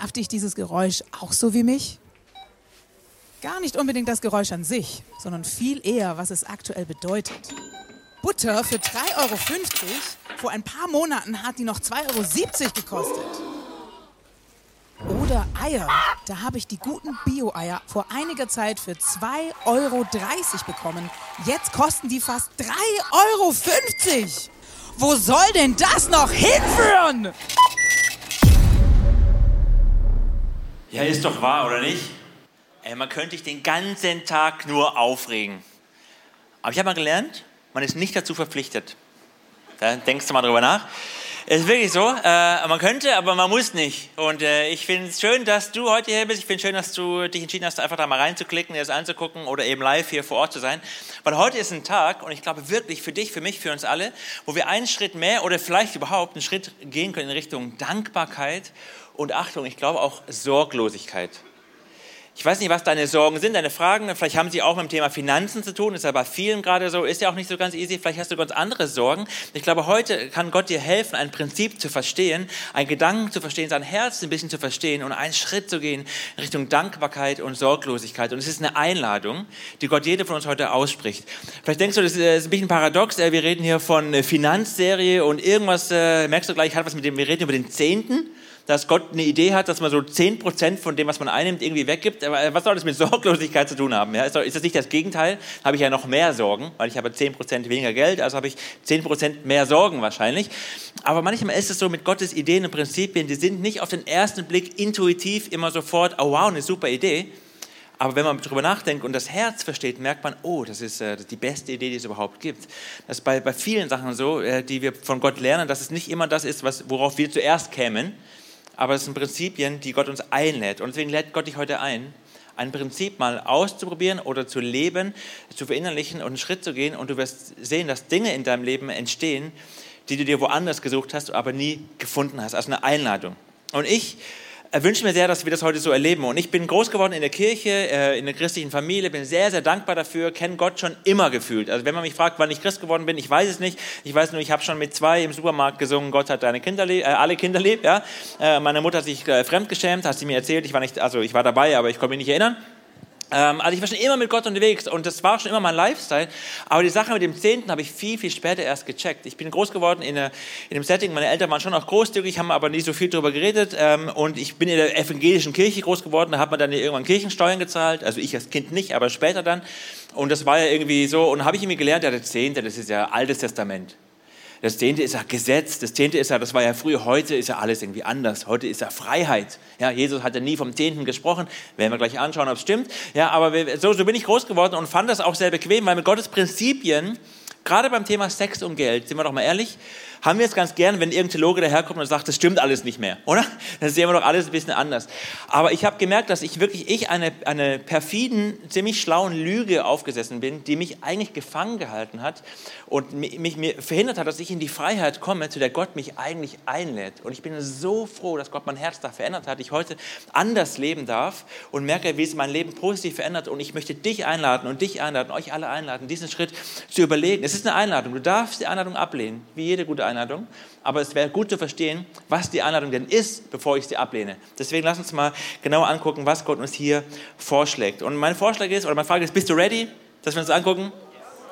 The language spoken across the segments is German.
Nervt dich dieses Geräusch auch so wie mich? Gar nicht unbedingt das Geräusch an sich, sondern viel eher, was es aktuell bedeutet. Butter für 3,50 Euro. Vor ein paar Monaten hat die noch 2,70 Euro gekostet. Oder Eier. Da habe ich die guten Bio-Eier vor einiger Zeit für 2,30 Euro bekommen. Jetzt kosten die fast 3,50 Euro. Wo soll denn das noch hinführen? Ja, ist doch wahr, oder nicht? Ey, man könnte sich den ganzen Tag nur aufregen. Aber ich habe mal gelernt, man ist nicht dazu verpflichtet. Da denkst du mal drüber nach. Es ist wirklich so. Äh, man könnte, aber man muss nicht. Und äh, ich finde es schön, dass du heute hier bist. Ich finde schön, dass du dich entschieden hast, einfach da mal reinzuklicken, dir das anzugucken oder eben live hier vor Ort zu sein. Weil heute ist ein Tag, und ich glaube wirklich für dich, für mich, für uns alle, wo wir einen Schritt mehr oder vielleicht überhaupt einen Schritt gehen können in Richtung Dankbarkeit und Achtung, ich glaube auch Sorglosigkeit. Ich weiß nicht, was deine Sorgen sind, deine Fragen. Vielleicht haben sie auch mit dem Thema Finanzen zu tun. Ist ja bei vielen gerade so. Ist ja auch nicht so ganz easy. Vielleicht hast du ganz andere Sorgen. Ich glaube, heute kann Gott dir helfen, ein Prinzip zu verstehen, einen Gedanken zu verstehen, sein Herz ein bisschen zu verstehen und einen Schritt zu gehen in Richtung Dankbarkeit und Sorglosigkeit. Und es ist eine Einladung, die Gott jede von uns heute ausspricht. Vielleicht denkst du, das ist ein bisschen paradox. Wir reden hier von Finanzserie und irgendwas, äh, merkst du gleich, hat was mit dem, wir reden über den Zehnten dass Gott eine Idee hat, dass man so 10% von dem, was man einnimmt, irgendwie weggibt. Aber äh, was soll das mit Sorglosigkeit zu tun haben? Ja, ist das nicht das Gegenteil? Habe ich ja noch mehr Sorgen, weil ich habe 10% weniger Geld, also habe ich 10% mehr Sorgen wahrscheinlich. Aber manchmal ist es so mit Gottes Ideen und Prinzipien, die sind nicht auf den ersten Blick intuitiv immer sofort, oh wow, eine super Idee. Aber wenn man darüber nachdenkt und das Herz versteht, merkt man, oh, das ist, äh, das ist die beste Idee, die es überhaupt gibt. Das ist bei, bei vielen Sachen so, äh, die wir von Gott lernen, dass es nicht immer das ist, was, worauf wir zuerst kämen, aber es sind Prinzipien, die Gott uns einlädt. Und deswegen lädt Gott dich heute ein, ein Prinzip mal auszuprobieren oder zu leben, zu verinnerlichen und einen Schritt zu gehen. Und du wirst sehen, dass Dinge in deinem Leben entstehen, die du dir woanders gesucht hast, aber nie gefunden hast. Also eine Einladung. Und ich wünsche mir sehr, dass wir das heute so erleben. Und ich bin groß geworden in der Kirche, äh, in der christlichen Familie, bin sehr, sehr dankbar dafür, kenne Gott schon immer gefühlt. Also wenn man mich fragt, wann ich Christ geworden bin, ich weiß es nicht. Ich weiß nur, ich habe schon mit zwei im Supermarkt gesungen, Gott hat deine Kinder äh, alle Kinder lieb. Ja? Äh, meine Mutter hat sich äh, fremdgeschämt, hat sie mir erzählt, ich war nicht, also ich war dabei, aber ich konnte mich nicht erinnern. Ähm, also ich war schon immer mit Gott unterwegs und das war schon immer mein Lifestyle. Aber die Sache mit dem Zehnten habe ich viel, viel später erst gecheckt. Ich bin groß geworden in, in einem Setting, meine Eltern waren schon auch großzügig, haben aber nie so viel darüber geredet. Ähm, und ich bin in der evangelischen Kirche groß geworden, da hat man dann irgendwann Kirchensteuern gezahlt. Also ich als Kind nicht, aber später dann. Und das war ja irgendwie so. Und habe ich irgendwie gelernt, ja, der Zehnte, das ist ja Altes Testament. Das Zehnte ist ja Gesetz, das Zehnte ist ja, das war ja früher, heute ist ja alles irgendwie anders. Heute ist ja Freiheit. Ja, Jesus hat ja nie vom Zehnten gesprochen. Werden wir gleich anschauen, ob es stimmt. Ja, aber so, so bin ich groß geworden und fand das auch sehr bequem, weil mit Gottes Prinzipien, gerade beim Thema Sex und Geld, sind wir doch mal ehrlich, haben wir es ganz gern, wenn irgendein Theologe daherkommt und sagt, das stimmt alles nicht mehr, oder? Das sehen wir doch alles ein bisschen anders. Aber ich habe gemerkt, dass ich wirklich, ich eine, eine perfiden, ziemlich schlauen Lüge aufgesessen bin, die mich eigentlich gefangen gehalten hat und mich, mich mir verhindert hat, dass ich in die Freiheit komme, zu der Gott mich eigentlich einlädt. Und ich bin so froh, dass Gott mein Herz da verändert hat, ich heute anders leben darf und merke, wie es mein Leben positiv verändert. Und ich möchte dich einladen und dich einladen, euch alle einladen, diesen Schritt zu überlegen. Es ist eine Einladung. Du darfst die Einladung ablehnen, wie jede gute Einladung, aber es wäre gut zu verstehen, was die Einladung denn ist, bevor ich sie ablehne. Deswegen lass uns mal genauer angucken, was Gott uns hier vorschlägt. Und mein Vorschlag ist, oder meine Frage ist, bist du ready, dass wir uns angucken?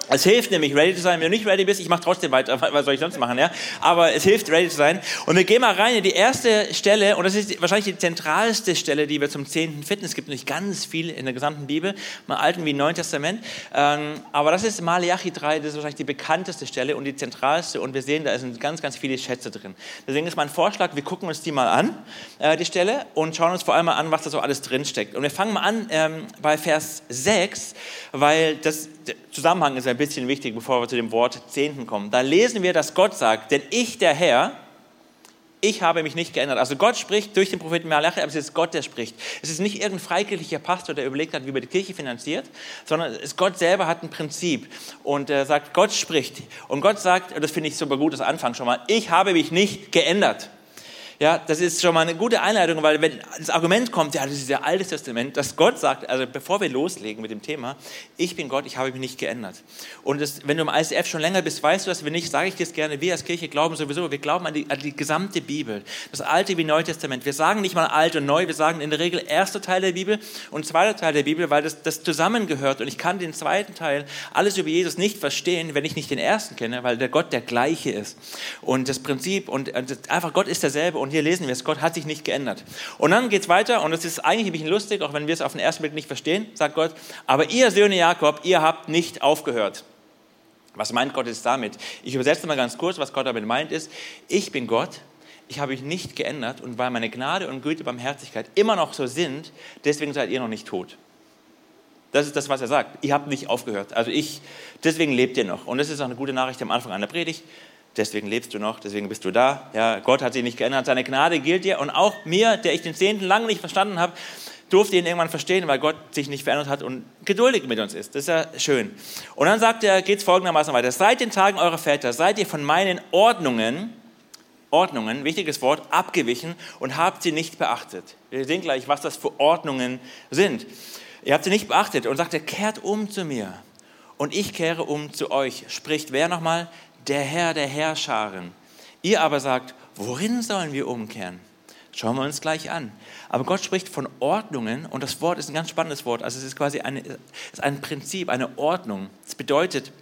Es hilft nämlich, ready zu sein. Wenn du nicht ready bist, ich mache trotzdem weiter, was soll ich sonst machen, ja? Aber es hilft, ready zu sein. Und wir gehen mal rein in die erste Stelle, und das ist wahrscheinlich die zentralste Stelle, die wir zum Zehnten finden. Es gibt nämlich ganz viel in der gesamten Bibel, im Alten wie Neuen Testament. Ähm, aber das ist Malachi 3, das ist wahrscheinlich die bekannteste Stelle und die zentralste. Und wir sehen, da sind ganz, ganz viele Schätze drin. Deswegen ist mein Vorschlag, wir gucken uns die mal an, äh, die Stelle, und schauen uns vor allem mal an, was da so alles drinsteckt. Und wir fangen mal an ähm, bei Vers 6, weil das der Zusammenhang ist ein bisschen wichtig, bevor wir zu dem Wort Zehnten kommen. Da lesen wir, dass Gott sagt, denn ich, der Herr, ich habe mich nicht geändert. Also Gott spricht durch den Propheten Malachi, aber es ist Gott, der spricht. Es ist nicht irgendein freikirchlicher Pastor, der überlegt hat, wie man die Kirche finanziert, sondern es Gott selber hat ein Prinzip und er sagt, Gott spricht. Und Gott sagt, das finde ich super gut, das Anfang schon mal, ich habe mich nicht geändert. Ja, das ist schon mal eine gute Einleitung, weil wenn das Argument kommt, ja, das ist ja Altes Testament, dass Gott sagt, also bevor wir loslegen mit dem Thema, ich bin Gott, ich habe mich nicht geändert. Und das, wenn du im ICF schon länger bist, weißt du das, wenn nicht, sage ich es gerne, wir als Kirche glauben sowieso, wir glauben an die, an die gesamte Bibel, das Alte wie Neue Testament. Wir sagen nicht mal alt und neu, wir sagen in der Regel erster Teil der Bibel und zweiter Teil der Bibel, weil das, das zusammengehört und ich kann den zweiten Teil, alles über Jesus nicht verstehen, wenn ich nicht den ersten kenne, weil der Gott der gleiche ist. Und das Prinzip und einfach Gott ist derselbe und hier lesen wir es, Gott hat sich nicht geändert. Und dann geht es weiter und es ist eigentlich ein bisschen lustig, auch wenn wir es auf den ersten Blick nicht verstehen, sagt Gott, aber ihr Söhne Jakob, ihr habt nicht aufgehört. Was meint Gott jetzt damit? Ich übersetze mal ganz kurz, was Gott damit meint ist, ich bin Gott, ich habe mich nicht geändert und weil meine Gnade und Güte, Barmherzigkeit immer noch so sind, deswegen seid ihr noch nicht tot. Das ist das, was er sagt. Ihr habt nicht aufgehört. Also ich, deswegen lebt ihr noch. Und das ist auch eine gute Nachricht am Anfang einer Predigt deswegen lebst du noch, deswegen bist du da. Ja, Gott hat sich nicht geändert, seine Gnade gilt dir. Und auch mir, der ich den Zehnten lange nicht verstanden habe, durfte ihn irgendwann verstehen, weil Gott sich nicht verändert hat und geduldig mit uns ist. Das ist ja schön. Und dann sagt er, geht es folgendermaßen weiter. Seit den Tagen eurer Väter seid ihr von meinen Ordnungen, Ordnungen, wichtiges Wort, abgewichen und habt sie nicht beachtet. Wir sehen gleich, was das für Ordnungen sind. Ihr habt sie nicht beachtet und sagt er, kehrt um zu mir und ich kehre um zu euch. Spricht wer nochmal? Der Herr der Herrscharen. Ihr aber sagt, worin sollen wir umkehren? Schauen wir uns gleich an. Aber Gott spricht von Ordnungen und das Wort ist ein ganz spannendes Wort. Also es ist quasi eine, ist ein Prinzip, eine Ordnung. Das bedeutet,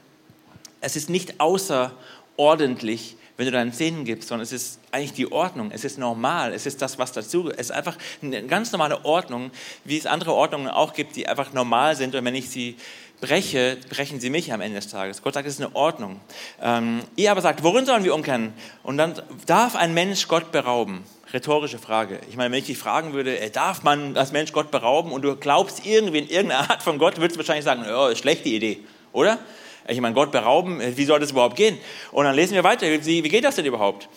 es ist nicht außerordentlich, wenn du deinen Zähnen gibst, sondern es ist eigentlich die Ordnung, es ist normal, es ist das, was dazu, es ist einfach eine ganz normale Ordnung, wie es andere Ordnungen auch gibt, die einfach normal sind und wenn ich sie breche, brechen sie mich am Ende des Tages. Gott sagt, es ist eine Ordnung. Ähm, ihr aber sagt, worin sollen wir umkehren? Und dann darf ein Mensch Gott berauben? Rhetorische Frage. Ich meine, wenn ich dich fragen würde, äh, darf man als Mensch Gott berauben und du glaubst irgendwie in irgendeine Art von Gott, würdest du wahrscheinlich sagen, oh, schlechte Idee, oder? Ich meine, Gott berauben, äh, wie soll das überhaupt gehen? Und dann lesen wir weiter, wie geht das denn überhaupt?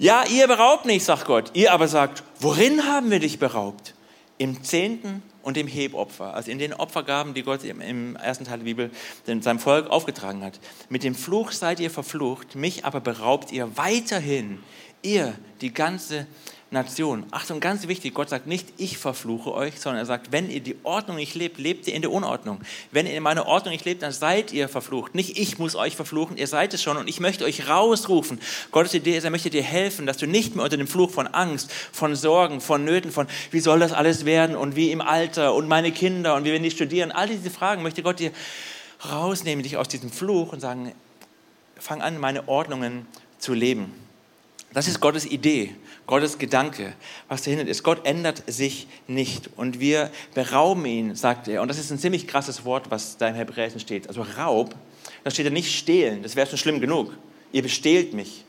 Ja, ihr beraubt nicht, sagt Gott. Ihr aber sagt, worin haben wir dich beraubt? Im Zehnten und dem Hebopfer, also in den Opfergaben, die Gott im ersten Teil der Bibel seinem Volk aufgetragen hat. Mit dem Fluch seid ihr verflucht, mich aber beraubt ihr weiterhin, ihr, die ganze Nation. Achtung, ganz wichtig, Gott sagt nicht, ich verfluche euch, sondern er sagt, wenn ihr die Ordnung nicht lebt, lebt ihr in der Unordnung. Wenn ihr in meiner Ordnung nicht lebt, dann seid ihr verflucht. Nicht ich muss euch verfluchen, ihr seid es schon und ich möchte euch rausrufen. Gottes Idee ist, er möchte dir helfen, dass du nicht mehr unter dem Fluch von Angst, von Sorgen, von Nöten, von wie soll das alles werden und wie im Alter und meine Kinder und wie wenn die studieren, all diese Fragen möchte Gott dir rausnehmen, dich aus diesem Fluch und sagen, fang an, meine Ordnungen zu leben. Das ist Gottes Idee. Gottes Gedanke, was dahinter ist. Gott ändert sich nicht und wir berauben ihn, sagt er. Und das ist ein ziemlich krasses Wort, was da im Hebräischen steht. Also Raub, da steht ja nicht stehlen, das wäre schon schlimm genug. Ihr bestehlt mich.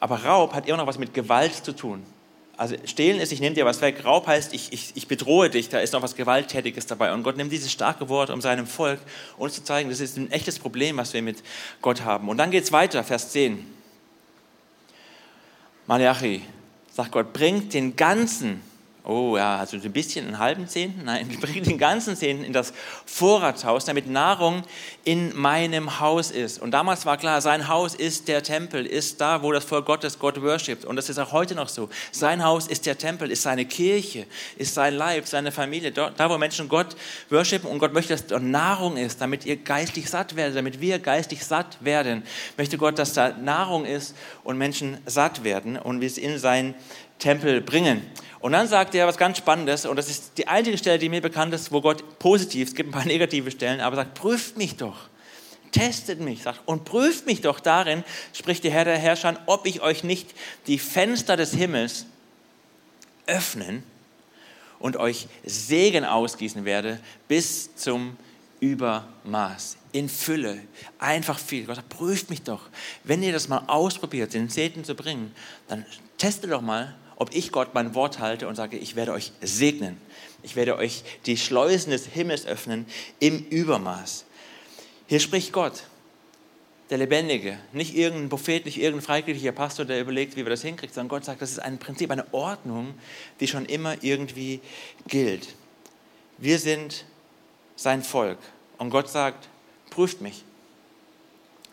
Aber Raub hat immer noch was mit Gewalt zu tun. Also stehlen ist, ich nehme dir was weg. Raub heißt, ich, ich, ich bedrohe dich, da ist noch was Gewalttätiges dabei. Und Gott nimmt dieses starke Wort, um seinem Volk uns zu zeigen, das ist ein echtes Problem, was wir mit Gott haben. Und dann geht es weiter, Vers 10. Malachi, sagt Gott, bringt den ganzen, oh ja, also ein bisschen, einen halben Zehnten, nein, bringt den ganzen Zehnten in das Vorratshaus, damit Nahrung in meinem Haus ist. Und damals war klar, sein Haus ist der Tempel, ist da, wo das Volk Gottes Gott worshipt. Und das ist auch heute noch so. Sein Haus ist der Tempel, ist seine Kirche, ist sein Leib, seine Familie, da, wo Menschen Gott worshipen und Gott möchte, dass dort Nahrung ist, damit ihr geistlich satt werdet, damit wir geistlich satt werden, möchte Gott, dass da Nahrung ist und Menschen satt werden und wir es in sein Tempel bringen. Und dann sagt er was ganz Spannendes, und das ist die einzige Stelle, die mir bekannt ist, wo Gott positiv, es gibt ein paar negative Stellen, aber sagt, prüft mich doch, testet mich, sagt, und prüft mich doch darin, spricht der Herr der Herrscher, ob ich euch nicht die Fenster des Himmels öffnen und euch Segen ausgießen werde bis zum Übermaß, in Fülle, einfach viel. Gott sagt, prüft mich doch. Wenn ihr das mal ausprobiert, den Zehnten zu bringen, dann testet doch mal, ob ich Gott mein Wort halte und sage, ich werde euch segnen. Ich werde euch die Schleusen des Himmels öffnen im Übermaß. Hier spricht Gott, der Lebendige, nicht irgendein Prophet, nicht irgendein freikirchlicher Pastor, der überlegt, wie wir das hinkriegen, sondern Gott sagt, das ist ein Prinzip, eine Ordnung, die schon immer irgendwie gilt. Wir sind sein Volk und Gott sagt, prüft mich.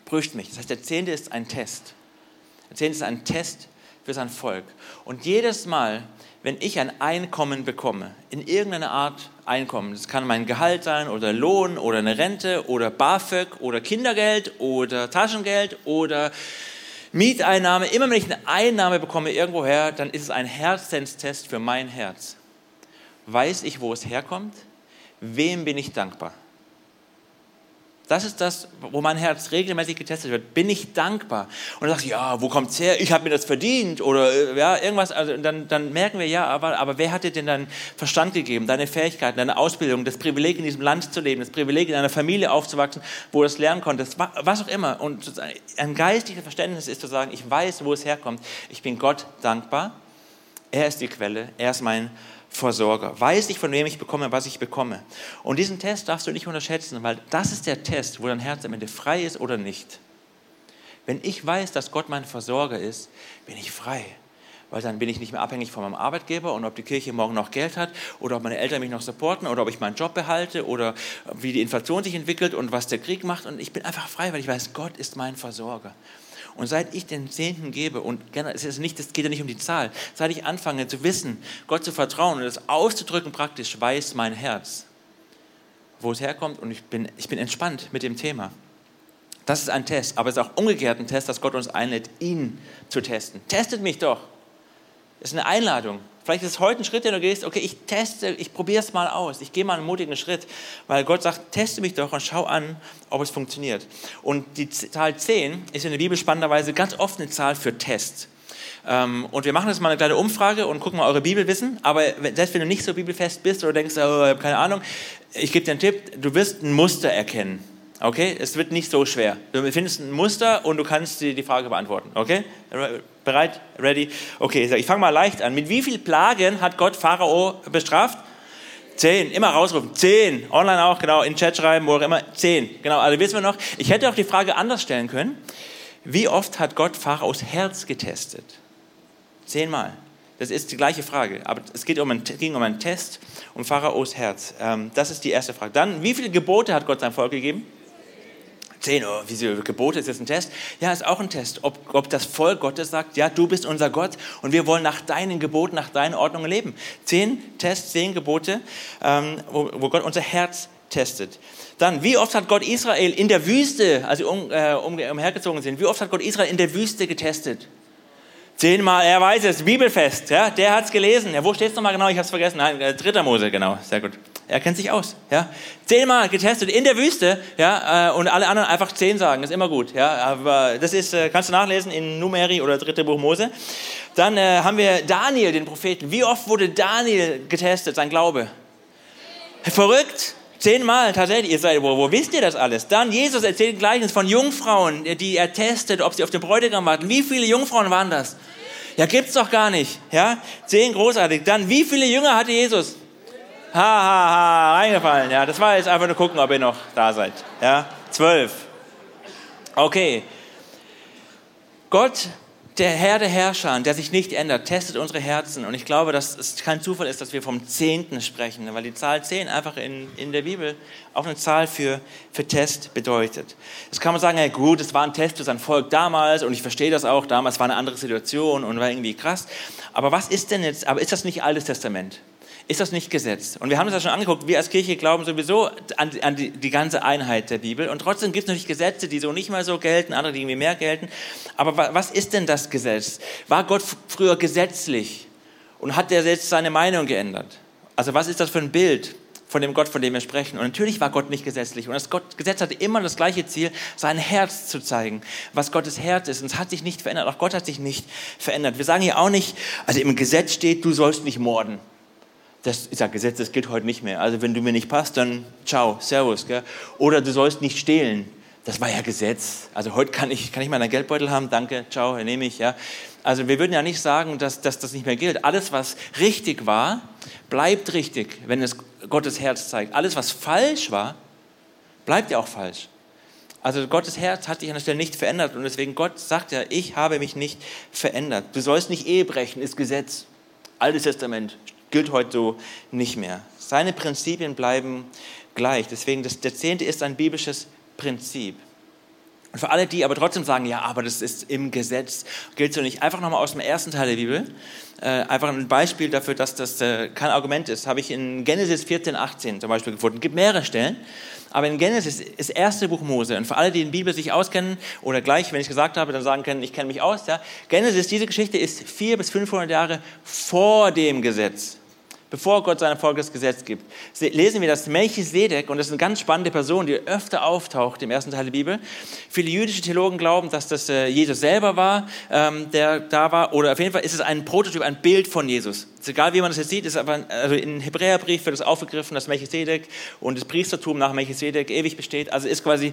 Prüft mich. Das heißt, der Zehnte ist ein Test. Der Zehnte ist ein Test für sein Volk. Und jedes Mal, wenn ich ein Einkommen bekomme, in irgendeiner Art Einkommen, das kann mein Gehalt sein oder Lohn oder eine Rente oder BAföG oder Kindergeld oder Taschengeld oder Mieteinnahme, immer wenn ich eine Einnahme bekomme irgendwoher, dann ist es ein Herzenstest für mein Herz. Weiß ich, wo es herkommt? Wem bin ich dankbar? Das ist das, wo mein Herz regelmäßig getestet wird. Bin ich dankbar? Und dann sagst du, ja, wo kommt es her? Ich habe mir das verdient oder äh, ja, irgendwas. Also dann, dann merken wir, ja, aber, aber wer hat dir denn deinen Verstand gegeben, deine Fähigkeiten, deine Ausbildung, das Privileg in diesem Land zu leben, das Privileg in einer Familie aufzuwachsen, wo du das lernen konntest, was auch immer. Und ein geistiges Verständnis ist zu sagen, ich weiß, wo es herkommt. Ich bin Gott dankbar. Er ist die Quelle. Er ist mein Versorger. Weiß ich, von wem ich bekomme, was ich bekomme. Und diesen Test darfst du nicht unterschätzen, weil das ist der Test, wo dein Herz am Ende frei ist oder nicht. Wenn ich weiß, dass Gott mein Versorger ist, bin ich frei. Weil dann bin ich nicht mehr abhängig von meinem Arbeitgeber und ob die Kirche morgen noch Geld hat oder ob meine Eltern mich noch supporten oder ob ich meinen Job behalte oder wie die Inflation sich entwickelt und was der Krieg macht. Und ich bin einfach frei, weil ich weiß, Gott ist mein Versorger. Und seit ich den Zehnten gebe, und es, ist nicht, es geht ja nicht um die Zahl, seit ich anfange zu wissen, Gott zu vertrauen und das auszudrücken praktisch, weiß mein Herz, wo es herkommt und ich bin, ich bin entspannt mit dem Thema. Das ist ein Test, aber es ist auch umgekehrt ein Test, dass Gott uns einlädt, ihn zu testen. Testet mich doch. Das ist eine Einladung. Vielleicht ist es heute ein Schritt, den du gehst, okay, ich teste, ich probiere es mal aus. Ich gehe mal einen mutigen Schritt, weil Gott sagt, teste mich doch und schau an, ob es funktioniert. Und die Zahl 10 ist in der Bibel spannenderweise ganz oft eine Zahl für Test. Ähm, und wir machen jetzt mal eine kleine Umfrage und gucken mal eure Bibelwissen. Aber selbst wenn du nicht so bibelfest bist oder denkst, oh, ich habe keine Ahnung, ich gebe dir einen Tipp, du wirst ein Muster erkennen. Okay, es wird nicht so schwer. Du findest ein Muster und du kannst die, die Frage beantworten. Okay, bereit, ready? Okay, ich fange mal leicht an. Mit wie vielen Plagen hat Gott Pharao bestraft? Zehn, immer rausrufen. Zehn, online auch, genau, in Chat schreiben, wo auch immer. Zehn, genau, also wissen wir noch. Ich hätte auch die Frage anders stellen können. Wie oft hat Gott Pharaos Herz getestet? Zehnmal. Das ist die gleiche Frage, aber es geht um einen, ging um einen Test um Pharaos Herz. Ähm, das ist die erste Frage. Dann, wie viele Gebote hat Gott seinem Volk gegeben? Zehn, oh, wie viele Gebote, ist jetzt ein Test? Ja, ist auch ein Test. Ob, ob das Volk Gottes sagt, ja, du bist unser Gott und wir wollen nach deinen Geboten, nach deinen Ordnungen leben. Zehn Tests, zehn Gebote, ähm, wo, wo Gott unser Herz testet. Dann, wie oft hat Gott Israel in der Wüste, als sie um, äh, um, umhergezogen sind, wie oft hat Gott Israel in der Wüste getestet? Zehnmal, er weiß es, Bibelfest, ja, der hat es gelesen. Ja, wo steht es nochmal genau? Ich habe es vergessen. Nein, äh, dritter Mose, genau, sehr gut. Er kennt sich aus, ja. Zehnmal getestet in der Wüste, ja, äh, und alle anderen einfach zehn sagen, ist immer gut, ja. Aber das ist, äh, kannst du nachlesen in Numeri oder dritte Buch Mose. Dann äh, haben wir Daniel, den Propheten. Wie oft wurde Daniel getestet, sein Glaube? Verrückt, Zehnmal tatsächlich. Ihr seid, wo, wo wisst ihr das alles? Dann Jesus erzählt Gleichnis von Jungfrauen, die er testet, ob sie auf den Bräutigam warten. Wie viele Jungfrauen waren das? Ja, gibt's doch gar nicht. Ja, zehn großartig. Dann, wie viele Jünger hatte Jesus? Ha, ha, ha, reingefallen. Ja, das war jetzt einfach nur gucken, ob ihr noch da seid. Ja, zwölf. Okay. Gott der Herr der Herrscher, der sich nicht ändert, testet unsere Herzen. Und ich glaube, dass es kein Zufall ist, dass wir vom Zehnten sprechen, weil die Zahl Zehn einfach in, in der Bibel auch eine Zahl für, für Test bedeutet. Jetzt kann man sagen, ja gut, es war ein Test für sein Volk damals und ich verstehe das auch, damals war eine andere Situation und war irgendwie krass. Aber was ist denn jetzt, aber ist das nicht Altes Testament? Ist das nicht Gesetz. Und wir haben uns das schon angeguckt, wir als Kirche glauben sowieso an, an die, die, ganze Einheit der Bibel. Und trotzdem gibt es natürlich Gesetze, die so nicht mal so gelten, andere, die irgendwie mehr gelten. Aber was ist denn das Gesetz? War Gott früher gesetzlich? Und hat der jetzt seine Meinung geändert? Also was ist das für ein Bild von dem Gott, von dem wir sprechen? Und natürlich war Gott nicht gesetzlich. Und das Gott, Gesetz hatte immer das gleiche Ziel, sein Herz zu zeigen, was Gottes Herz ist. Und es hat sich nicht verändert. Auch Gott hat sich nicht verändert. Wir sagen hier auch nicht, also im Gesetz steht, du sollst nicht morden das ist ein Gesetz, das gilt heute nicht mehr. Also wenn du mir nicht passt, dann ciao, servus. Gell? Oder du sollst nicht stehlen. Das war ja Gesetz. Also heute kann ich, kann ich meinen Geldbeutel haben, danke, ciao, nehme ich. Ja. Also wir würden ja nicht sagen, dass, dass das nicht mehr gilt. Alles, was richtig war, bleibt richtig, wenn es Gottes Herz zeigt. Alles, was falsch war, bleibt ja auch falsch. Also Gottes Herz hat sich an der Stelle nicht verändert und deswegen Gott sagt ja, ich habe mich nicht verändert. Du sollst nicht Ehe brechen, ist Gesetz. Altes Testament, gilt heute so nicht mehr. Seine Prinzipien bleiben gleich. Deswegen, das, der Zehnte ist ein biblisches Prinzip. Und für alle, die aber trotzdem sagen, ja, aber das ist im Gesetz, gilt so nicht, einfach nochmal aus dem ersten Teil der Bibel, äh, einfach ein Beispiel dafür, dass das äh, kein Argument ist, habe ich in Genesis 14, 18 zum Beispiel gefunden. Es gibt mehrere Stellen, aber in Genesis ist das erste Buch Mose. Und für alle, die in der Bibel sich auskennen oder gleich, wenn ich gesagt habe, dann sagen können, ich kenne mich aus. Ja. Genesis, diese Geschichte ist vier bis 500 Jahre vor dem Gesetz bevor Gott sein Volkes Gesetz gibt, lesen wir, dass Melchisedek, und das ist eine ganz spannende Person, die öfter auftaucht im ersten Teil der Bibel, viele jüdische Theologen glauben, dass das äh, Jesus selber war, ähm, der da war, oder auf jeden Fall ist es ein Prototyp, ein Bild von Jesus. Ist egal, wie man das jetzt sieht, ist aber, also im Hebräerbrief wird es aufgegriffen, dass Melchisedek und das Priestertum nach Melchisedek ewig besteht, also ist quasi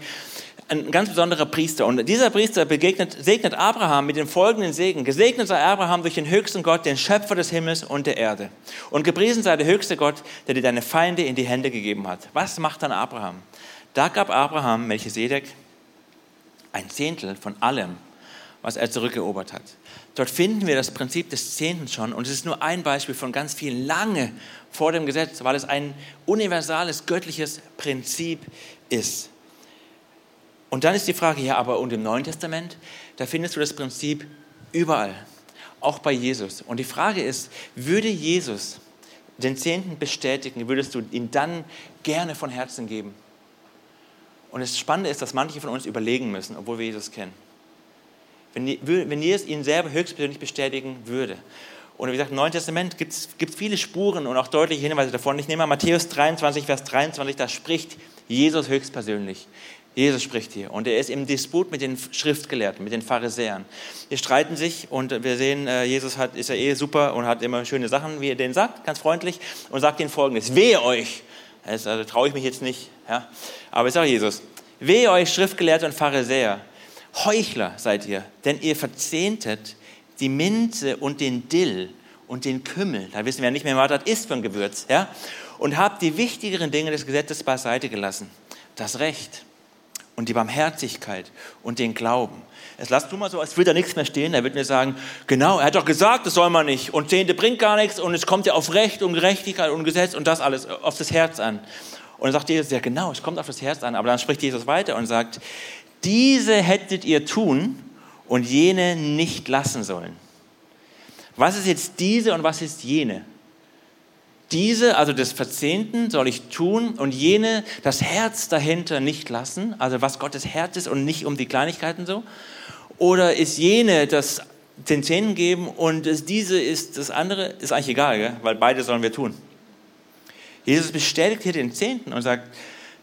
ein ganz besonderer Priester. Und dieser Priester begegnet, segnet Abraham mit dem folgenden Segen. Gesegnet sei Abraham durch den höchsten Gott, den Schöpfer des Himmels und der Erde. Und gepriesen sei der höchste Gott, der dir deine Feinde in die Hände gegeben hat. Was macht dann Abraham? Da gab Abraham Melchisedek ein Zehntel von allem, was er zurückerobert hat. Dort finden wir das Prinzip des Zehnten schon und es ist nur ein Beispiel von ganz vielen lange vor dem Gesetz, weil es ein universales göttliches Prinzip ist. Und dann ist die Frage, ja, aber und im Neuen Testament, da findest du das Prinzip überall, auch bei Jesus. Und die Frage ist, würde Jesus den Zehnten bestätigen, würdest du ihn dann gerne von Herzen geben? Und das Spannende ist, dass manche von uns überlegen müssen, obwohl wir Jesus kennen. Wenn, wenn Jesus ihn selber höchstpersönlich bestätigen würde. Und wie gesagt, im Neuen Testament gibt es viele Spuren und auch deutliche Hinweise davon. Ich nehme mal Matthäus 23, Vers 23, da spricht Jesus höchstpersönlich. Jesus spricht hier. Und er ist im Disput mit den Schriftgelehrten, mit den Pharisäern. Die streiten sich und wir sehen, äh, Jesus hat, ist ja eh super und hat immer schöne Sachen, wie er denen sagt, ganz freundlich und sagt ihnen folgendes, wehe euch, also traue ich mich jetzt nicht, ja, aber ich sage Jesus, wehe euch Schriftgelehrte und Pharisäer, Heuchler seid ihr, denn ihr verzehntet die Minze und den Dill und den Kümmel, da wissen wir ja nicht mehr, was das ist für ein Gewürz, ja, und habt die wichtigeren Dinge des Gesetzes beiseite gelassen, das Recht und die Barmherzigkeit und den Glauben. Es lasst du mal so, als würde da nichts mehr stehen. Er wird mir sagen, genau, er hat doch gesagt, das soll man nicht. Und Zehnte bringt gar nichts und es kommt ja auf Recht und Gerechtigkeit und Gesetz und das alles auf das Herz an. Und dann sagt Jesus, ja genau, es kommt auf das Herz an. Aber dann spricht Jesus weiter und sagt, diese hättet ihr tun und jene nicht lassen sollen. Was ist jetzt diese und was ist jene? Diese, also des Verzehnten, soll ich tun und jene, das Herz dahinter nicht lassen, also was Gottes Herz ist und nicht um die Kleinigkeiten so? Oder ist jene das den Zehnten geben und das, diese ist das andere? Ist eigentlich egal, gell? weil beide sollen wir tun. Jesus bestätigt hier den Zehnten und sagt,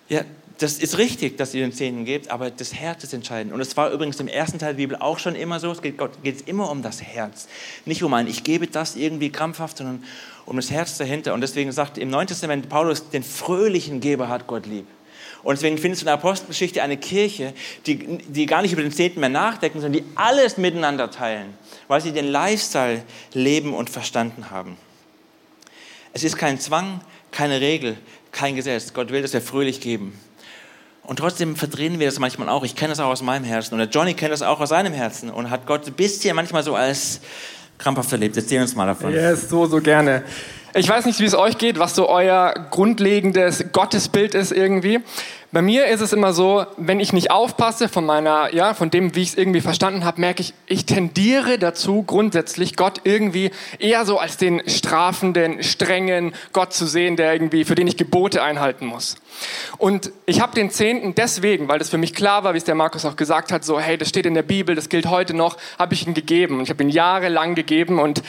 ja, das ist richtig, dass ihr den Zehnten gebt, aber das Herz ist entscheidend. Und es war übrigens im ersten Teil der Bibel auch schon immer so, es geht, Gott, geht immer um das Herz. Nicht um ein, ich gebe das irgendwie krampfhaft, sondern um das Herz dahinter. Und deswegen sagt im Neuen Testament Paulus, den fröhlichen Geber hat Gott lieb. Und deswegen findest du in der Apostelgeschichte eine Kirche, die, die gar nicht über den Zehnten mehr nachdenken, sondern die alles miteinander teilen, weil sie den Lifestyle leben und verstanden haben. Es ist kein Zwang, keine Regel, kein Gesetz. Gott will, dass wir fröhlich geben. Und trotzdem verdrehen wir das manchmal auch. Ich kenne das auch aus meinem Herzen. Und der Johnny kennt das auch aus seinem Herzen und hat Gott ein bisschen manchmal so als krampfhaft erlebt. Erzähl uns mal davon. Ja, yes, so, so gerne. Ich weiß nicht, wie es euch geht, was so euer grundlegendes Gottesbild ist irgendwie. Bei mir ist es immer so, wenn ich nicht aufpasse von meiner, ja, von dem, wie ich es irgendwie verstanden habe, merke ich, ich tendiere dazu, grundsätzlich Gott irgendwie eher so als den strafenden, strengen Gott zu sehen, der irgendwie, für den ich Gebote einhalten muss. Und ich habe den Zehnten deswegen, weil das für mich klar war, wie es der Markus auch gesagt hat, so, hey, das steht in der Bibel, das gilt heute noch, habe ich ihn gegeben. Und ich habe ihn jahrelang gegeben und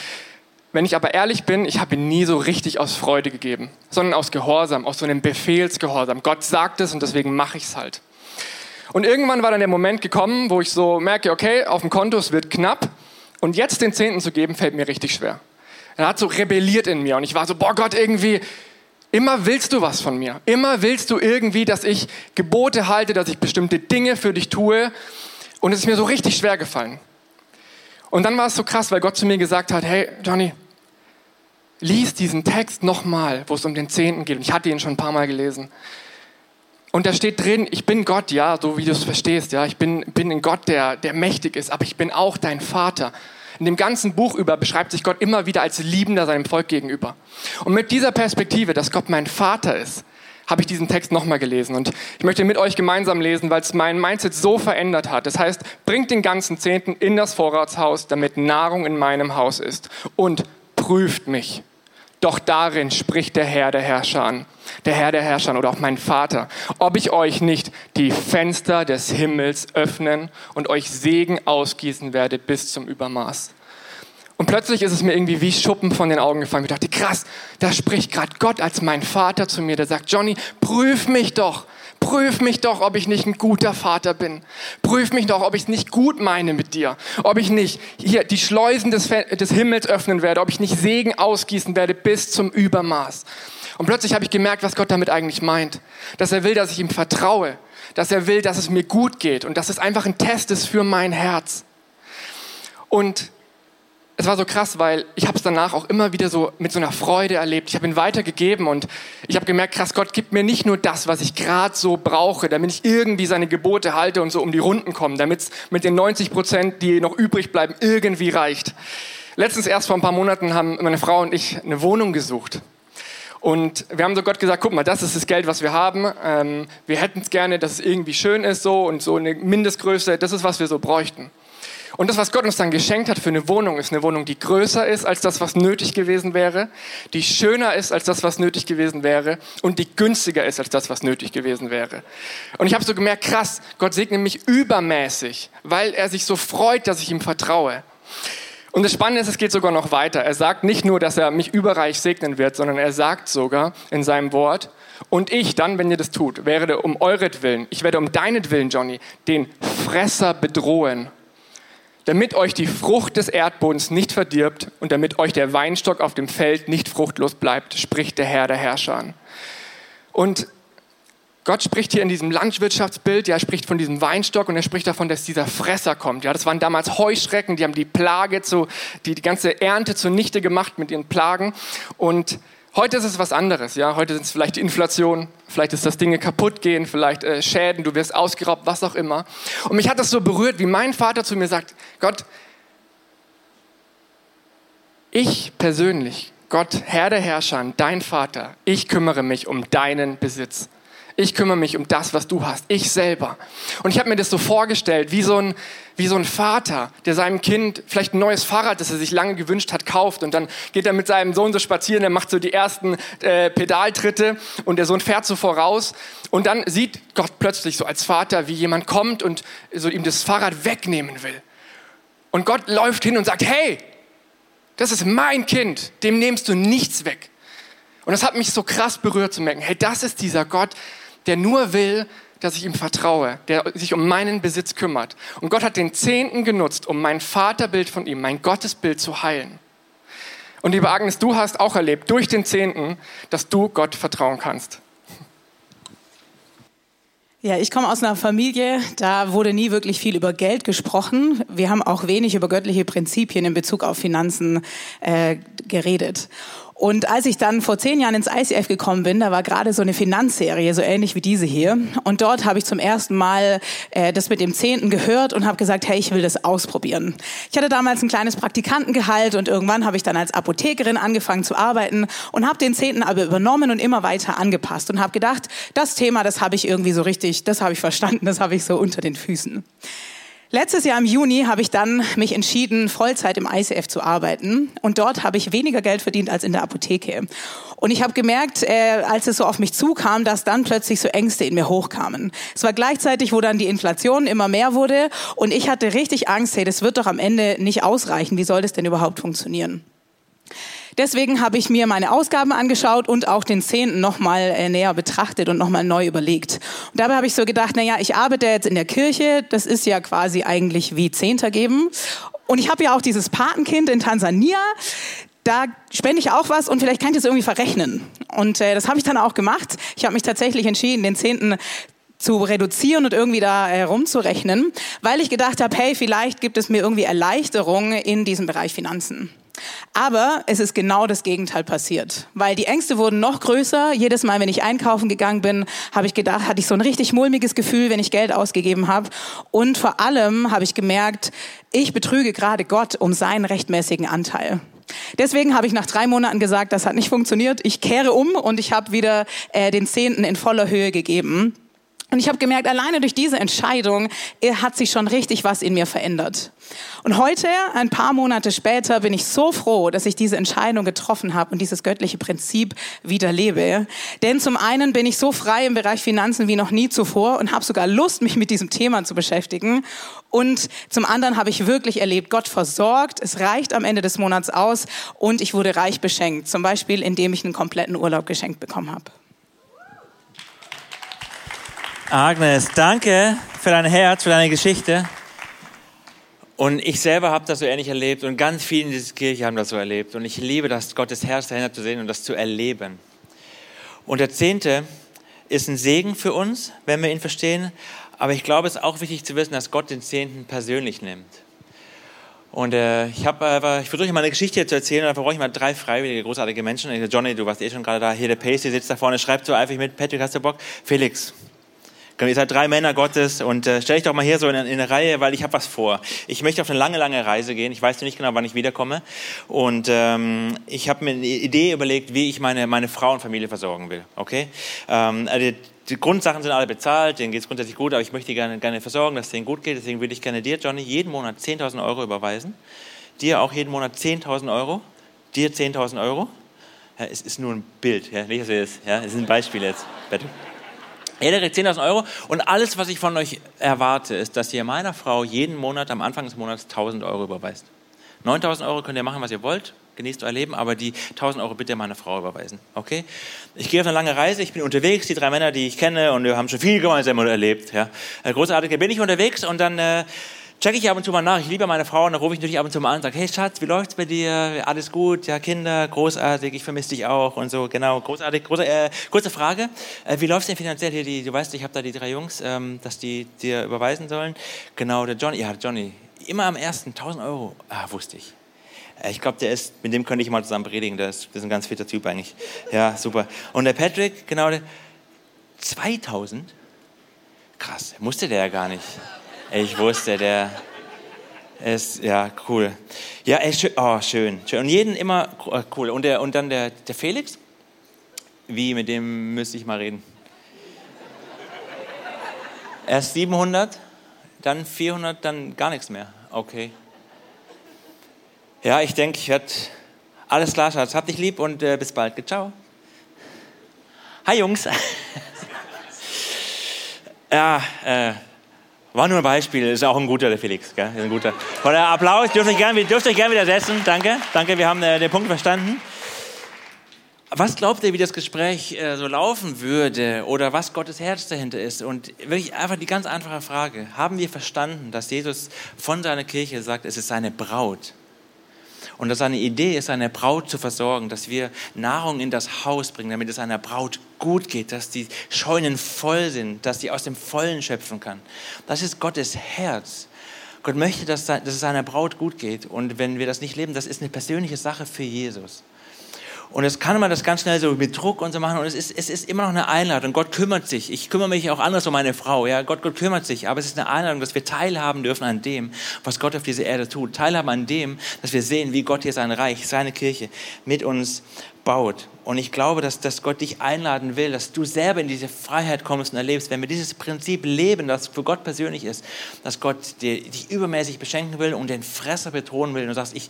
wenn ich aber ehrlich bin, ich habe ihn nie so richtig aus Freude gegeben, sondern aus Gehorsam, aus so einem Befehlsgehorsam. Gott sagt es und deswegen mache ich es halt. Und irgendwann war dann der Moment gekommen, wo ich so merke, okay, auf dem Konto, es wird knapp und jetzt den Zehnten zu geben, fällt mir richtig schwer. Er hat so rebelliert in mir und ich war so, boah Gott, irgendwie, immer willst du was von mir. Immer willst du irgendwie, dass ich Gebote halte, dass ich bestimmte Dinge für dich tue und es ist mir so richtig schwer gefallen. Und dann war es so krass, weil Gott zu mir gesagt hat, hey Johnny, lies diesen Text nochmal, wo es um den Zehnten geht. Und ich hatte ihn schon ein paar Mal gelesen. Und da steht drin, ich bin Gott, ja, so wie du es verstehst, ja. Ich bin, bin ein Gott, der, der mächtig ist, aber ich bin auch dein Vater. In dem ganzen Buch über beschreibt sich Gott immer wieder als Liebender seinem Volk gegenüber. Und mit dieser Perspektive, dass Gott mein Vater ist, habe ich diesen Text nochmal gelesen. Und ich möchte mit euch gemeinsam lesen, weil es mein Mindset so verändert hat. Das heißt, bringt den ganzen Zehnten in das Vorratshaus, damit Nahrung in meinem Haus ist. Und prüft mich. Doch darin spricht der Herr der Herrscher an, der Herr der Herrscher oder auch mein Vater, ob ich euch nicht die Fenster des Himmels öffnen und euch Segen ausgießen werde bis zum Übermaß. Und plötzlich ist es mir irgendwie wie Schuppen von den Augen gefallen. Ich dachte, krass, da spricht gerade Gott als mein Vater zu mir. Der sagt, Johnny, prüf mich doch. Prüf mich doch, ob ich nicht ein guter Vater bin. Prüf mich doch, ob ich es nicht gut meine mit dir. Ob ich nicht hier die Schleusen des, des Himmels öffnen werde. Ob ich nicht Segen ausgießen werde bis zum Übermaß. Und plötzlich habe ich gemerkt, was Gott damit eigentlich meint. Dass er will, dass ich ihm vertraue. Dass er will, dass es mir gut geht. Und dass es einfach ein Test ist für mein Herz. Und es war so krass, weil ich habe es danach auch immer wieder so mit so einer Freude erlebt. Ich habe ihn weitergegeben und ich habe gemerkt, krass, Gott gibt mir nicht nur das, was ich gerade so brauche, damit ich irgendwie seine Gebote halte und so um die Runden komme, damit es mit den 90 Prozent, die noch übrig bleiben, irgendwie reicht. Letztens erst vor ein paar Monaten haben meine Frau und ich eine Wohnung gesucht. Und wir haben so Gott gesagt, guck mal, das ist das Geld, was wir haben. Ähm, wir hätten es gerne, dass es irgendwie schön ist so und so eine Mindestgröße, das ist, was wir so bräuchten. Und das, was Gott uns dann geschenkt hat für eine Wohnung, ist eine Wohnung, die größer ist als das, was nötig gewesen wäre, die schöner ist als das, was nötig gewesen wäre und die günstiger ist als das, was nötig gewesen wäre. Und ich habe so gemerkt, krass, Gott segnet mich übermäßig, weil er sich so freut, dass ich ihm vertraue. Und das Spannende ist, es geht sogar noch weiter. Er sagt nicht nur, dass er mich überreich segnen wird, sondern er sagt sogar in seinem Wort, und ich dann, wenn ihr das tut, werde um euretwillen, ich werde um deinetwillen, Johnny, den Fresser bedrohen damit euch die Frucht des Erdbodens nicht verdirbt und damit euch der Weinstock auf dem Feld nicht fruchtlos bleibt, spricht der Herr der Herrscher an. Und Gott spricht hier in diesem Landwirtschaftsbild, ja, er spricht von diesem Weinstock und er spricht davon, dass dieser Fresser kommt. Ja, das waren damals Heuschrecken, die haben die Plage zu, die, die ganze Ernte zunichte gemacht mit ihren Plagen. Und Heute ist es was anderes, ja. Heute sind es vielleicht die Inflation, vielleicht ist das Dinge kaputt gehen, vielleicht äh, Schäden, du wirst ausgeraubt, was auch immer. Und mich hat das so berührt, wie mein Vater zu mir sagt, Gott, ich persönlich, Gott, Herr der Herrscher, dein Vater, ich kümmere mich um deinen Besitz. Ich kümmere mich um das, was du hast. Ich selber. Und ich habe mir das so vorgestellt, wie so, ein, wie so ein Vater, der seinem Kind vielleicht ein neues Fahrrad, das er sich lange gewünscht hat, kauft. Und dann geht er mit seinem Sohn so spazieren, er macht so die ersten äh, Pedaltritte und der Sohn fährt so voraus. Und dann sieht Gott plötzlich so als Vater, wie jemand kommt und so ihm das Fahrrad wegnehmen will. Und Gott läuft hin und sagt, hey, das ist mein Kind, dem nimmst du nichts weg. Und das hat mich so krass berührt zu merken, hey, das ist dieser Gott, der nur will, dass ich ihm vertraue, der sich um meinen Besitz kümmert. Und Gott hat den Zehnten genutzt, um mein Vaterbild von ihm, mein Gottesbild zu heilen. Und liebe Agnes, du hast auch erlebt durch den Zehnten, dass du Gott vertrauen kannst. Ja, ich komme aus einer Familie, da wurde nie wirklich viel über Geld gesprochen. Wir haben auch wenig über göttliche Prinzipien in Bezug auf Finanzen äh, geredet. Und als ich dann vor zehn Jahren ins ICF gekommen bin, da war gerade so eine Finanzserie, so ähnlich wie diese hier. Und dort habe ich zum ersten Mal äh, das mit dem Zehnten gehört und habe gesagt, hey, ich will das ausprobieren. Ich hatte damals ein kleines Praktikantengehalt und irgendwann habe ich dann als Apothekerin angefangen zu arbeiten und habe den Zehnten aber übernommen und immer weiter angepasst und habe gedacht, das Thema, das habe ich irgendwie so richtig, das habe ich verstanden, das habe ich so unter den Füßen. Letztes Jahr im Juni habe ich dann mich entschieden, Vollzeit im ICF zu arbeiten. Und dort habe ich weniger Geld verdient als in der Apotheke. Und ich habe gemerkt, äh, als es so auf mich zukam, dass dann plötzlich so Ängste in mir hochkamen. Es war gleichzeitig, wo dann die Inflation immer mehr wurde. Und ich hatte richtig Angst, hey, das wird doch am Ende nicht ausreichen. Wie soll das denn überhaupt funktionieren? Deswegen habe ich mir meine Ausgaben angeschaut und auch den Zehnten nochmal äh, näher betrachtet und nochmal neu überlegt. Und dabei habe ich so gedacht, naja, ich arbeite jetzt in der Kirche, das ist ja quasi eigentlich wie Zehnter geben. Und ich habe ja auch dieses Patenkind in Tansania, da spende ich auch was und vielleicht kann ich das irgendwie verrechnen. Und äh, das habe ich dann auch gemacht. Ich habe mich tatsächlich entschieden, den Zehnten zu reduzieren und irgendwie da herumzurechnen, weil ich gedacht habe, hey, vielleicht gibt es mir irgendwie Erleichterung in diesem Bereich Finanzen. Aber es ist genau das Gegenteil passiert, weil die Ängste wurden noch größer. Jedes Mal, wenn ich einkaufen gegangen bin, habe ich gedacht, hatte ich so ein richtig mulmiges Gefühl, wenn ich Geld ausgegeben habe. Und vor allem habe ich gemerkt, ich betrüge gerade Gott um seinen rechtmäßigen Anteil. Deswegen habe ich nach drei Monaten gesagt, das hat nicht funktioniert. Ich kehre um und ich habe wieder äh, den Zehnten in voller Höhe gegeben. Und ich habe gemerkt, alleine durch diese Entscheidung äh, hat sich schon richtig was in mir verändert. Und heute, ein paar Monate später, bin ich so froh, dass ich diese Entscheidung getroffen habe und dieses göttliche Prinzip wieder lebe. Denn zum einen bin ich so frei im Bereich Finanzen wie noch nie zuvor und habe sogar Lust, mich mit diesem Thema zu beschäftigen. Und zum anderen habe ich wirklich erlebt, Gott versorgt, es reicht am Ende des Monats aus und ich wurde reich beschenkt. Zum Beispiel, indem ich einen kompletten Urlaub geschenkt bekommen habe. Agnes, danke für dein Herz, für deine Geschichte. Und ich selber habe das so ähnlich erlebt und ganz viele in dieser Kirche haben das so erlebt. Und ich liebe das, Gottes Herz dahinter zu sehen und das zu erleben. Und der Zehnte ist ein Segen für uns, wenn wir ihn verstehen. Aber ich glaube, es ist auch wichtig zu wissen, dass Gott den Zehnten persönlich nimmt. Und äh, ich ich versuche mal eine Geschichte zu erzählen, dafür brauche ich mal drei freiwillige, großartige Menschen. Johnny, du warst eh schon gerade da, hier der Pacey sitzt da vorne, schreibt so einfach mit, Patrick, hast du Bock? Felix, Ihr seid drei Männer Gottes und äh, stell dich doch mal hier so in, in eine Reihe, weil ich habe was vor. Ich möchte auf eine lange, lange Reise gehen. Ich weiß nicht genau, wann ich wiederkomme. Und ähm, ich habe mir eine Idee überlegt, wie ich meine, meine Frau und Familie versorgen will. Okay? Ähm, also die Grundsachen sind alle bezahlt, denen geht es grundsätzlich gut, aber ich möchte die gerne, gerne versorgen, dass es denen gut geht. Deswegen würde ich gerne dir, Johnny, jeden Monat 10.000 Euro überweisen. Dir auch jeden Monat 10.000 Euro. Dir 10.000 Euro. Ja, es ist nur ein Bild, ja, nicht, dass ihr das, ja, es ist ein Beispiel jetzt. Bitte. Jeder kriegt 10.000 Euro und alles, was ich von euch erwarte, ist, dass ihr meiner Frau jeden Monat am Anfang des Monats 1.000 Euro überweist. 9.000 Euro könnt ihr machen, was ihr wollt, genießt euer Leben, aber die 1.000 Euro bitte meiner Frau überweisen. Okay? Ich gehe auf eine lange Reise, ich bin unterwegs, die drei Männer, die ich kenne und wir haben schon viel gemeinsam erlebt. Ja. Äh, großartig, bin ich unterwegs und dann... Äh, checke ich ab und zu mal nach. Ich liebe meine Frau und dann rufe ich natürlich ab und zu mal an und sage, hey Schatz, wie läuft's bei dir? Alles gut? Ja, Kinder, großartig, ich vermisse dich auch und so, genau, großartig. Große, äh, kurze Frage, äh, wie läuft's denn finanziell hier? Die, du weißt, ich habe da die drei Jungs, ähm, dass die dir überweisen sollen. Genau, der Johnny, ja, Johnny, immer am ersten 1000 Euro, ah, wusste ich. Äh, ich glaube, der ist, mit dem könnte ich mal zusammen predigen, der ist, der ist ein ganz fitter Typ eigentlich. Ja, super. Und der Patrick, genau, der, 2000? Krass, musste der ja gar nicht. Ich wusste, der ist, ja, cool. Ja, ey, schön, oh, schön, schön. Und jeden immer, äh, cool. Und, der, und dann der, der Felix? Wie, mit dem müsste ich mal reden. Erst 700, dann 400, dann gar nichts mehr. Okay. Ja, ich denke, ich werde alles klar, Schatz. Hab dich lieb und äh, bis bald. Ciao. Hi, Jungs. ja, äh, war nur ein Beispiel, ist auch ein guter, der Felix. Gell? Ist ein guter. Von der Applaus, dürft euch gerne gern wieder setzen. Danke, danke, wir haben äh, den Punkt verstanden. Was glaubt ihr, wie das Gespräch äh, so laufen würde oder was Gottes Herz dahinter ist? Und wirklich einfach die ganz einfache Frage. Haben wir verstanden, dass Jesus von seiner Kirche sagt, es ist seine Braut? Und dass seine Idee ist, seine Braut zu versorgen, dass wir Nahrung in das Haus bringen, damit es einer Braut gut geht, dass die Scheunen voll sind, dass sie aus dem Vollen schöpfen kann. Das ist Gottes Herz. Gott möchte, dass, es seiner Braut gut geht. Und wenn wir das nicht leben, das ist eine persönliche Sache für Jesus. Und jetzt kann man das ganz schnell so mit Druck und so machen. Und es ist, es ist immer noch eine Einladung. Gott kümmert sich. Ich kümmere mich auch anders um meine Frau. Ja, Gott, Gott kümmert sich. Aber es ist eine Einladung, dass wir teilhaben dürfen an dem, was Gott auf dieser Erde tut. Teilhaben an dem, dass wir sehen, wie Gott hier sein Reich, seine Kirche mit uns baut. Und ich glaube, dass, dass Gott dich einladen will, dass du selber in diese Freiheit kommst und erlebst, wenn wir dieses Prinzip leben, das für Gott persönlich ist, dass Gott dir, dich übermäßig beschenken will und den Fresser betonen will und du sagst, ich,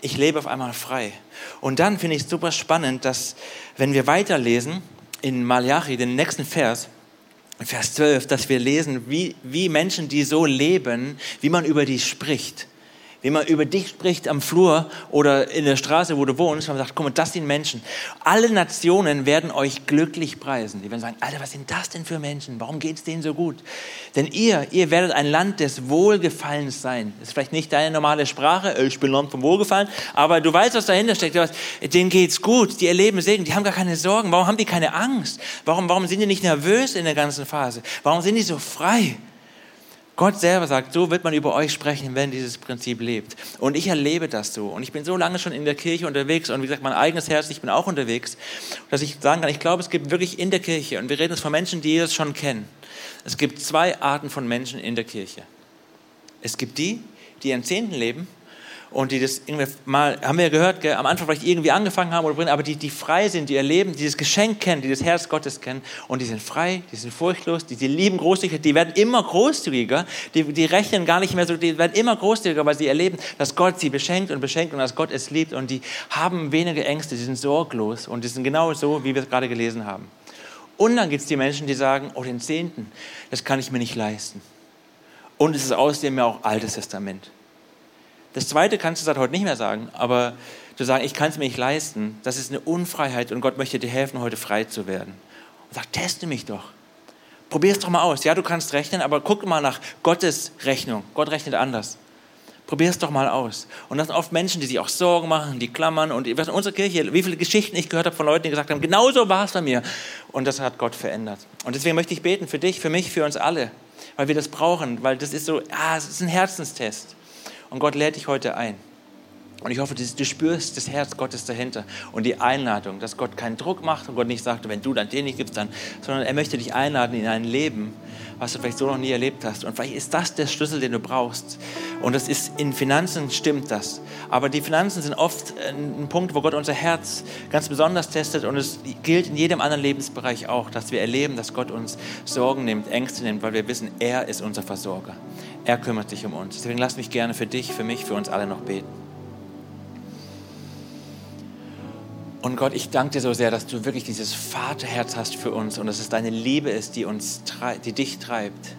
ich lebe auf einmal frei. Und dann finde ich es super spannend, dass wenn wir weiterlesen in Malachi, den nächsten Vers, Vers 12, dass wir lesen, wie, wie Menschen, die so leben, wie man über die spricht wie man über dich spricht am Flur oder in der Straße, wo du wohnst, man sagt, guck mal, das sind Menschen. Alle Nationen werden euch glücklich preisen. Die werden sagen, Alter, was sind das denn für Menschen? Warum geht es denen so gut? Denn ihr, ihr werdet ein Land des Wohlgefallens sein. Das ist vielleicht nicht deine normale Sprache, ich bin Land vom Wohlgefallen, aber du weißt, was dahinter steckt. Denen geht's gut, die erleben Segen, die haben gar keine Sorgen. Warum haben die keine Angst? Warum, warum sind die nicht nervös in der ganzen Phase? Warum sind die so frei? Gott selber sagt, so wird man über euch sprechen, wenn dieses Prinzip lebt. Und ich erlebe das so. Und ich bin so lange schon in der Kirche unterwegs und wie gesagt, mein eigenes Herz, ich bin auch unterwegs, dass ich sagen kann, ich glaube, es gibt wirklich in der Kirche, und wir reden jetzt von Menschen, die Jesus schon kennen, es gibt zwei Arten von Menschen in der Kirche. Es gibt die, die ihren Zehnten leben und die das irgendwie mal, haben wir ja gehört, gell, am Anfang vielleicht irgendwie angefangen haben, oder, aber die, die frei sind, die ihr Leben, die das Geschenk kennen, die das Herz Gottes kennen und die sind frei, die sind furchtlos, die, die lieben Großzügigkeit, die werden immer großzügiger, die, die rechnen gar nicht mehr so, die werden immer großzügiger, weil sie erleben, dass Gott sie beschenkt und beschenkt und dass Gott es liebt und die haben weniger Ängste, die sind sorglos und die sind genau so, wie wir es gerade gelesen haben. Und dann gibt es die Menschen, die sagen, oh, den Zehnten, das kann ich mir nicht leisten. Und es ist außerdem ja auch Altes Testament. Das Zweite kannst du seit heute nicht mehr sagen, aber zu sagen, ich kann es mir nicht leisten, das ist eine Unfreiheit und Gott möchte dir helfen, heute frei zu werden. Und sagt, teste mich doch. Probier es doch mal aus. Ja, du kannst rechnen, aber guck mal nach Gottes Rechnung. Gott rechnet anders. Probier es doch mal aus. Und das sind oft Menschen, die sich auch Sorgen machen, die klammern. Und in unserer Kirche, wie viele Geschichten ich gehört habe von Leuten, die gesagt haben, genau so war es bei mir. Und das hat Gott verändert. Und deswegen möchte ich beten für dich, für mich, für uns alle. Weil wir das brauchen. Weil das ist so, ah, es ist ein Herzenstest. Und Gott lädt dich heute ein. Und ich hoffe, du spürst das Herz Gottes dahinter und die Einladung, dass Gott keinen Druck macht und Gott nicht sagt, wenn du dann den nicht gibst, dann, sondern er möchte dich einladen in ein Leben, was du vielleicht so noch nie erlebt hast. Und vielleicht ist das der Schlüssel, den du brauchst. Und das ist in Finanzen stimmt das. Aber die Finanzen sind oft ein Punkt, wo Gott unser Herz ganz besonders testet. Und es gilt in jedem anderen Lebensbereich auch, dass wir erleben, dass Gott uns Sorgen nimmt, Ängste nimmt, weil wir wissen, er ist unser Versorger. Er kümmert sich um uns. Deswegen lass mich gerne für dich, für mich, für uns alle noch beten. Und Gott, ich danke dir so sehr, dass du wirklich dieses Vaterherz hast für uns und dass es deine Liebe ist, die, uns, die dich treibt,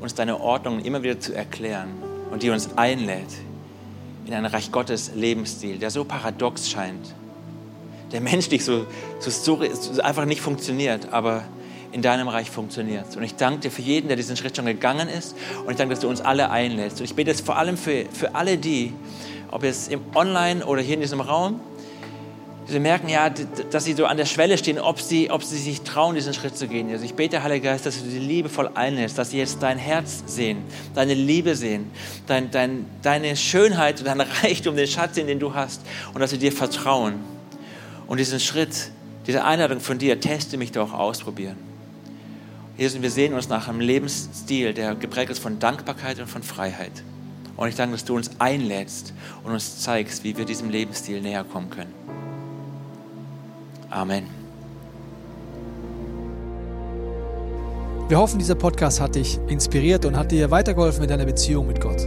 uns deine Ordnung immer wieder zu erklären und die uns einlädt in einen Reich Gottes Lebensstil, der so paradox scheint, der menschlich so, so, so einfach nicht funktioniert, aber in deinem Reich funktioniert. Und ich danke dir für jeden, der diesen Schritt schon gegangen ist. Und ich danke, dass du uns alle einlädst. Und ich bete jetzt vor allem für, für alle die, ob jetzt im Online oder hier in diesem Raum, Sie merken ja, dass sie so an der Schwelle stehen, ob sie, ob sie sich trauen, diesen Schritt zu gehen. Also ich bete, Heiliger Geist, dass du sie liebevoll einlädst, dass sie jetzt dein Herz sehen, deine Liebe sehen, dein, dein, deine Schönheit und dein Reichtum, den Schatz, den du hast und dass sie dir vertrauen. Und diesen Schritt, diese Einladung von dir, teste mich doch ausprobieren. Jesus, wir sehen uns nach einem Lebensstil, der geprägt ist von Dankbarkeit und von Freiheit. Und ich danke, dass du uns einlädst und uns zeigst, wie wir diesem Lebensstil näher kommen können. Amen. Wir hoffen, dieser Podcast hat dich inspiriert und hat dir weitergeholfen in deiner Beziehung mit Gott.